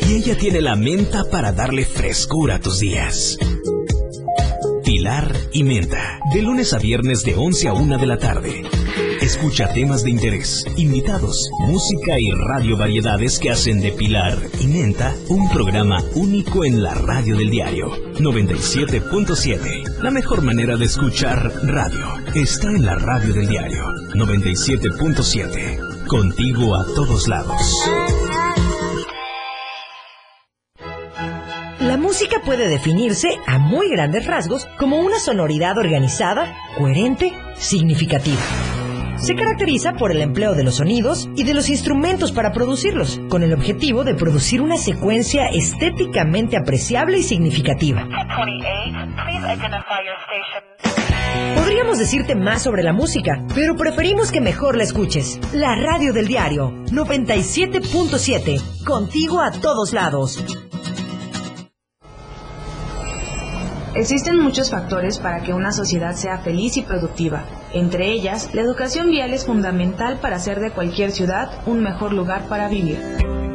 Y ella tiene la menta para darle frescura a tus días. Pilar y Menta, de lunes a viernes de 11 a 1 de la tarde. Escucha temas de interés, invitados, música y radio variedades que hacen de Pilar y Menta un programa único en la radio del diario 97.7. La mejor manera de escuchar radio está en la radio del diario 97.7. Contigo a todos lados. La música puede definirse a muy grandes rasgos como una sonoridad organizada, coherente, significativa. Se caracteriza por el empleo de los sonidos y de los instrumentos para producirlos, con el objetivo de producir una secuencia estéticamente apreciable y significativa. Podríamos decirte más sobre la música, pero preferimos que mejor la escuches. La radio del diario 97.7, contigo a todos lados. Existen muchos factores para que una sociedad sea feliz y productiva. Entre ellas, la educación vial es fundamental para hacer de cualquier ciudad un mejor lugar para vivir.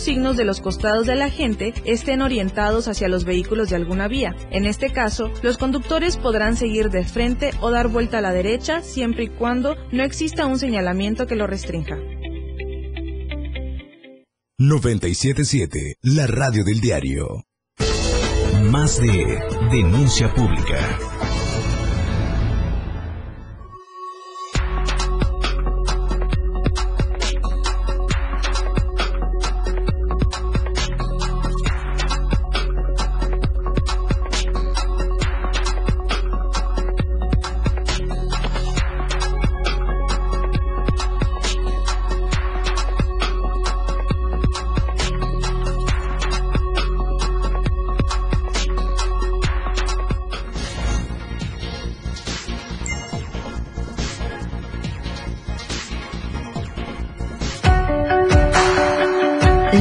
signos de los costados del agente estén orientados hacia los vehículos de alguna vía. En este caso, los conductores podrán seguir de frente o dar vuelta a la derecha siempre y cuando no exista un señalamiento que lo restrinja. 977, la radio del diario. Más de Denuncia Pública.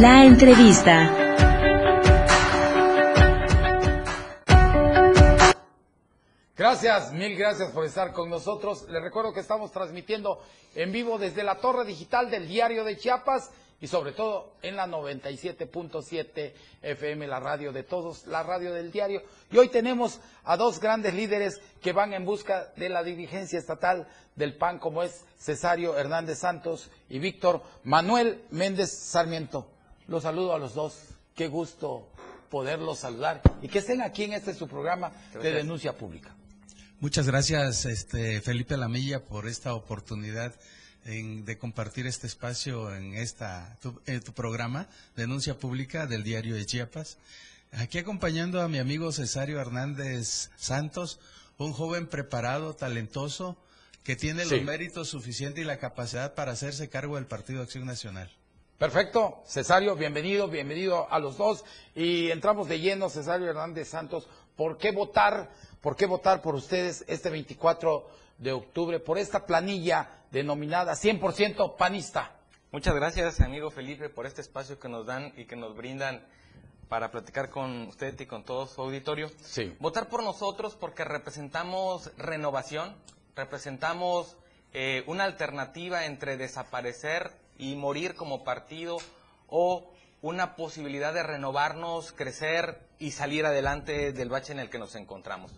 La entrevista. Gracias, mil gracias por estar con nosotros. Les recuerdo que estamos transmitiendo en vivo desde la torre digital del Diario de Chiapas y sobre todo en la 97.7 FM, la radio de todos, la radio del diario. Y hoy tenemos a dos grandes líderes que van en busca de la dirigencia estatal del PAN, como es Cesario Hernández Santos y Víctor Manuel Méndez Sarmiento. Los saludo a los dos. Qué gusto poderlos saludar y que estén aquí en este su programa de denuncia pública. Muchas gracias, este, Felipe Lamilla, por esta oportunidad en- de compartir este espacio en esta tu, en tu programa, Denuncia Pública del Diario de Chiapas. Aquí acompañando a mi amigo Cesario Hernández Santos, un joven preparado, talentoso, que tiene Sí. los méritos suficientes y la capacidad para hacerse cargo del Partido Acción Nacional. Perfecto, Cesario, bienvenido, bienvenido a los dos. Y entramos de lleno, Cesario Hernández Santos, ¿por qué votar? ¿Por qué votar por ustedes este 24 de octubre por esta planilla denominada 100% panista. Muchas gracias, amigo Felipe, por este espacio que nos dan y que nos brindan para platicar con usted y con todo su auditorio. Sí. Votar por nosotros porque representamos renovación, representamos eh, una alternativa entre desaparecer y morir como partido o una posibilidad de renovarnos, crecer y salir adelante del bache en el que nos encontramos.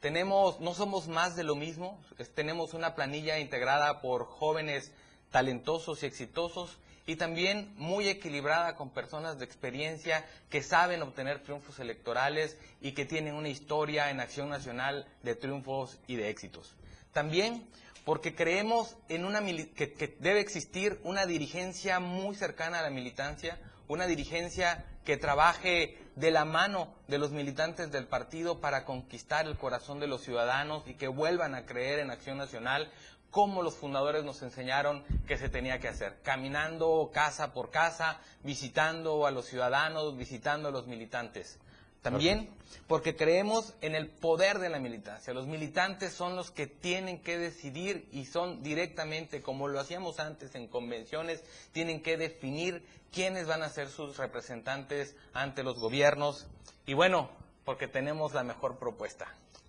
Tenemos, no somos más de lo mismo, tenemos una planilla integrada por jóvenes talentosos y exitosos y también muy equilibrada con personas de experiencia que saben obtener triunfos electorales y que tienen una historia en acción nacional de triunfos y de éxitos. También porque creemos en una que, que debe existir una dirigencia muy cercana a la militancia, una dirigencia que trabaje de la mano de los militantes del partido para conquistar el corazón de los ciudadanos y que vuelvan a creer en Acción Nacional como los fundadores nos enseñaron que se tenía que hacer, caminando casa por casa, visitando a los ciudadanos, visitando a los militantes. También porque creemos en el poder de la militancia. Los militantes son los que tienen que decidir y son directamente, como lo hacíamos antes en convenciones, tienen que definir quiénes van a ser sus representantes ante los gobiernos. Y bueno, porque tenemos la mejor propuesta.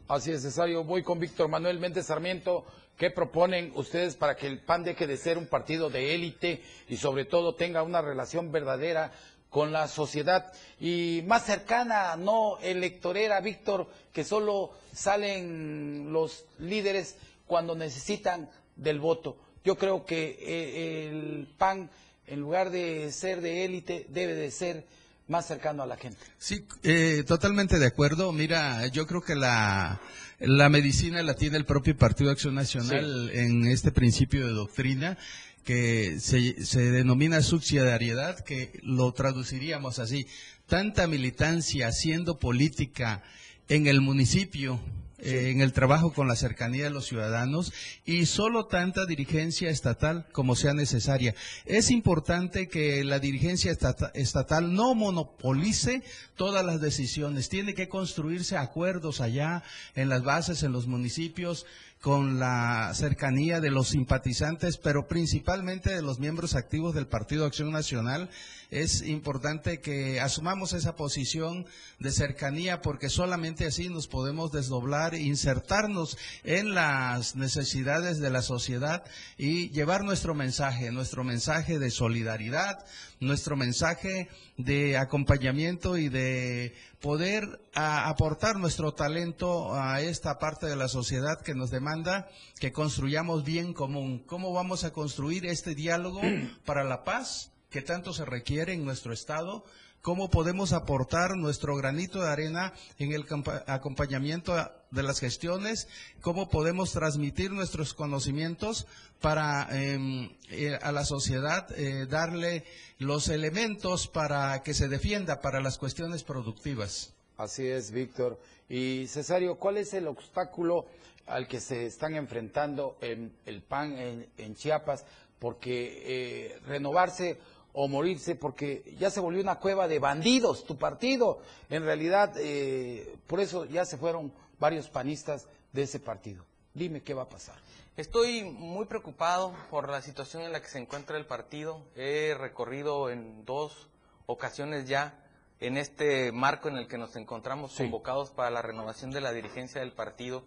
Así es, Cesario. Voy con Víctor Manuel Méndez Sarmiento. ¿Qué proponen ustedes para que el PAN deje de ser un partido de élite y sobre todo tenga una relación verdadera con la sociedad y más cercana, no electorera, Víctor, que solo salen los líderes cuando necesitan del voto? Yo creo que eh, el PAN, en lugar de ser de élite, debe de ser más cercano a la gente. Sí, eh, totalmente de acuerdo. Mira, yo creo que la, la medicina la tiene el propio Partido Acción Nacional en este principio de doctrina que se, se denomina subsidiariedad, que lo traduciríamos así. Tanta militancia haciendo política en el municipio, eh, en el trabajo con la cercanía de los ciudadanos y solo tanta dirigencia estatal como sea necesaria. Es importante que la dirigencia estata- estatal no monopolice todas las decisiones. Tiene que construirse acuerdos allá en las bases, en los municipios, con la cercanía de los simpatizantes, pero principalmente de los miembros activos del Partido Acción Nacional. Es importante que asumamos esa posición de cercanía porque solamente así nos podemos desdoblar, insertarnos en las necesidades de la sociedad y llevar nuestro mensaje, nuestro mensaje de solidaridad, nuestro mensaje de acompañamiento y de poder a- aportar nuestro talento a esta parte de la sociedad que nos demanda que construyamos bien común. ¿Cómo vamos a construir este diálogo para la paz que tanto se requiere en nuestro Estado? ¿Cómo podemos aportar nuestro granito de arena en el acompañamiento de las gestiones? ¿Cómo podemos transmitir nuestros conocimientos para em, eh, a la sociedad eh, darle los elementos para que se defienda para las cuestiones productivas? Así es, Víctor. Y Cesario, ¿cuál es el obstáculo al que se están enfrentando en el PAN en, en Chiapas? Porque eh, renovarse o morirse, porque ya se volvió una cueva de bandidos, tu partido. En realidad, eh, por eso ya se fueron varios panistas de ese partido. Dime qué va a pasar. Estoy muy preocupado por la situación en la que se encuentra el partido. He recorrido en dos ocasiones ya en este marco en el que nos encontramos Sí. convocados para la renovación de la dirigencia del partido.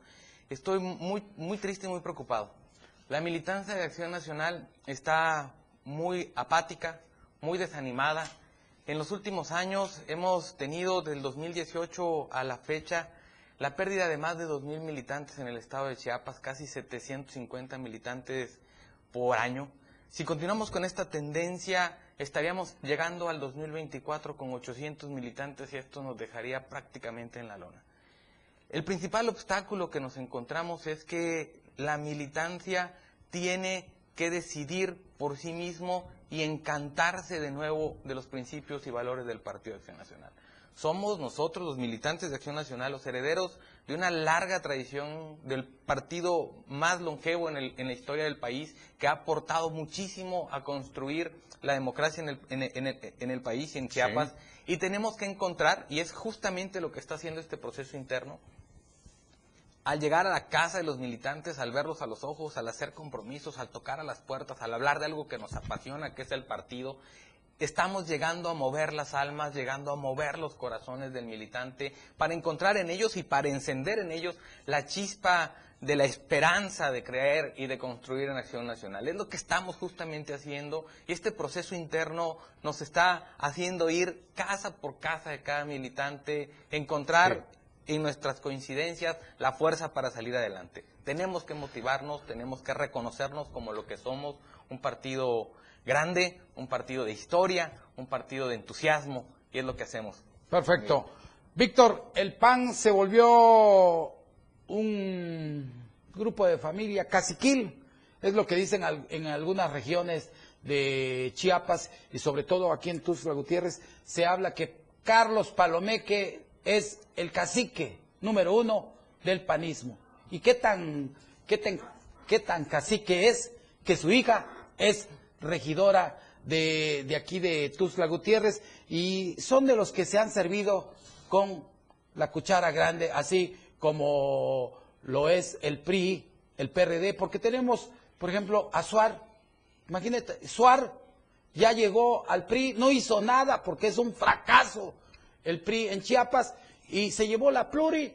Estoy muy, muy triste y muy preocupado. La militancia de Acción Nacional está muy apática, muy desanimada. En los últimos años hemos tenido del 2018 a la fecha la pérdida de más de 2.000 militantes en el estado de Chiapas, casi 750 militantes por año. Si continuamos con esta tendencia, estaríamos llegando al 2024 con 800 militantes y esto nos dejaría prácticamente en la lona. El principal obstáculo que nos encontramos es que la militancia tiene que decidir por sí mismo y encantarse de nuevo de los principios y valores del Partido de Acción Nacional. Somos nosotros, los militantes de Acción Nacional, los herederos de una larga tradición del partido más longevo en, el- en la historia del país, que ha aportado muchísimo a construir la democracia en el, en el- en el- en el país y en Chiapas. Y tenemos que encontrar, y es justamente lo que está haciendo este proceso interno, al llegar a la casa de los militantes, al verlos a los ojos, al hacer compromisos, al tocar a las puertas, al hablar de algo que nos apasiona, que es el partido, estamos llegando a mover las almas, llegando a mover los corazones del militante, para encontrar en ellos y para encender en ellos la chispa de la esperanza de creer y de construir en Acción Nacional. Es lo que estamos justamente haciendo y este proceso interno nos está haciendo ir casa por casa de cada militante, encontrar en nuestras coincidencias la fuerza para salir adelante. Tenemos que motivarnos, tenemos que reconocernos como lo que somos, un partido grande, un partido de historia, un partido de entusiasmo, y es lo que hacemos. Perfecto. Víctor, el PAN se volvió un grupo de familia caciquil, es lo que dicen en algunas regiones de Chiapas y sobre todo aquí en Tuxtla Gutiérrez, se habla que Carlos Palomeque es el cacique número uno del panismo. ¿Y qué tan, qué tan, qué tan cacique es que su hija es regidora de, de aquí de Tuxtla Gutiérrez y son de los que se han servido con la cuchara grande, así como lo es el PRI, el PRD, porque tenemos, por ejemplo, a Suar. Imagínate, Suar ya llegó al PRI, no hizo nada porque es un fracaso el PRI en Chiapas y se llevó la pluri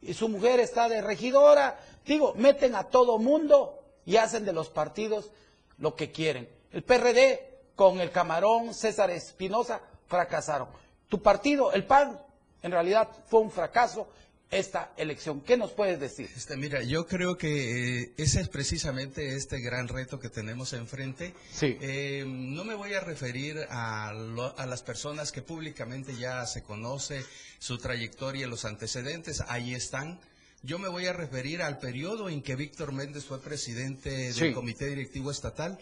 y su mujer está de regidora. Digo, meten a todo mundo y hacen de los partidos lo que quieren. El PRD con el camarón César Espinosa fracasaron. Tu partido, el PAN, en realidad fue un fracaso esta elección. ¿Qué nos puedes decir? Este, mira, yo creo que eh, ese es precisamente este gran reto que tenemos enfrente. Sí. Eh, no me voy a referir a, a, las personas que públicamente ya se conoce su trayectoria y los antecedentes, ahí están. Yo me voy a referir al periodo en que Víctor Méndez fue presidente del Comité Directivo Estatal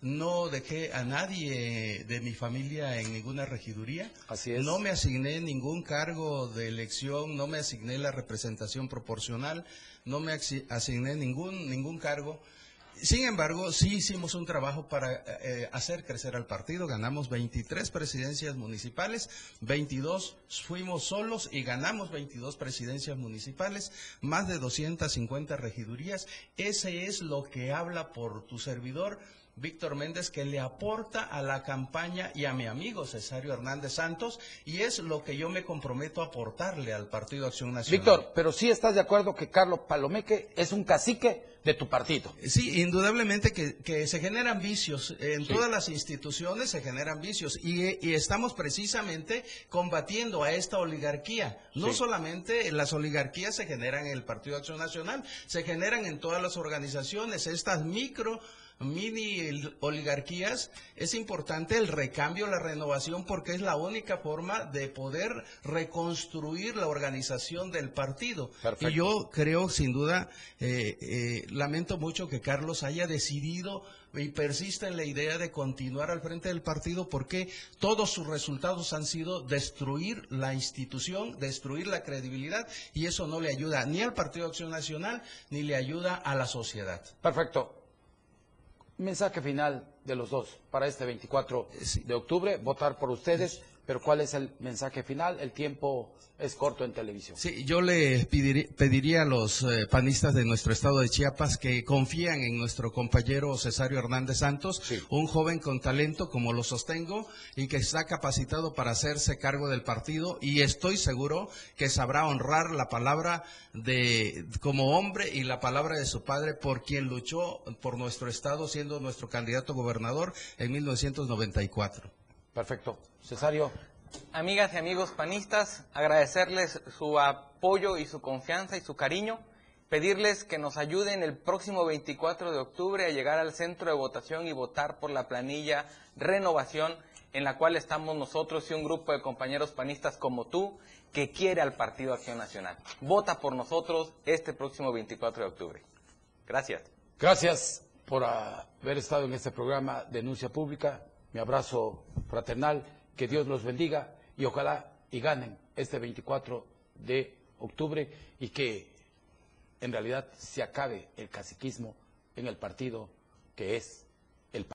no dejé a nadie de mi familia en ninguna regiduría. Así es. No me asigné ningún cargo de elección, no me asigné la representación proporcional, no me asigné ningún, ningún cargo. Sin embargo, sí hicimos un trabajo para eh, hacer crecer al partido. Ganamos 23 presidencias municipales, 22 fuimos solos y ganamos 22 presidencias municipales, más de 250 regidurías. Ese es lo que habla por tu servidor Víctor Méndez que le aporta a la campaña y a mi amigo Cesario Hernández Santos y es lo que yo me comprometo a aportarle al Partido Acción Nacional. Víctor, pero sí estás de acuerdo que Carlos Palomeque es un cacique de tu partido. Sí, indudablemente que, se generan vicios. En todas las instituciones se generan vicios y, estamos precisamente combatiendo a esta oligarquía. No solamente las oligarquías se generan en el Partido Acción Nacional, se generan en todas las organizaciones, estas micro mini oligarquías, es importante el recambio, la renovación, porque es la única forma de poder reconstruir la organización del partido. Y yo creo, sin duda, eh, eh, lamento mucho que Carlos haya decidido y persista en la idea de continuar al frente del partido porque todos sus resultados han sido destruir la institución, destruir la credibilidad y eso no le ayuda ni al Partido Acción Nacional ni le ayuda a la sociedad. Perfecto mensaje final de los dos para este 24 de octubre, votar por ustedes, pero ¿cuál es el mensaje final? El tiempo es corto en televisión. Sí, yo le pediría, a los eh, panistas de nuestro estado de Chiapas que confían en nuestro compañero Cesario Hernández Santos, un joven con talento, como lo sostengo, y que está capacitado para hacerse cargo del partido, y estoy seguro que sabrá honrar la palabra de como hombre y la palabra de su padre por quien luchó por nuestro estado siendo nuestro candidato gobernador en 1994. Perfecto. Cesario. Amigas y amigos panistas, agradecerles su apoyo y su confianza y su cariño, pedirles que nos ayuden el próximo 24 de octubre a llegar al centro de votación y votar por la planilla Renovación, en la cual estamos nosotros y un grupo de compañeros panistas como tú, que quiere al Partido Acción Nacional. Vota por nosotros este próximo 24 de octubre. Gracias. Gracias por haber estado en este programa Denuncia Pública. Mi abrazo fraternal que Dios los bendiga y ojalá y ganen este 24 de octubre y que en realidad se acabe el caciquismo en el partido que es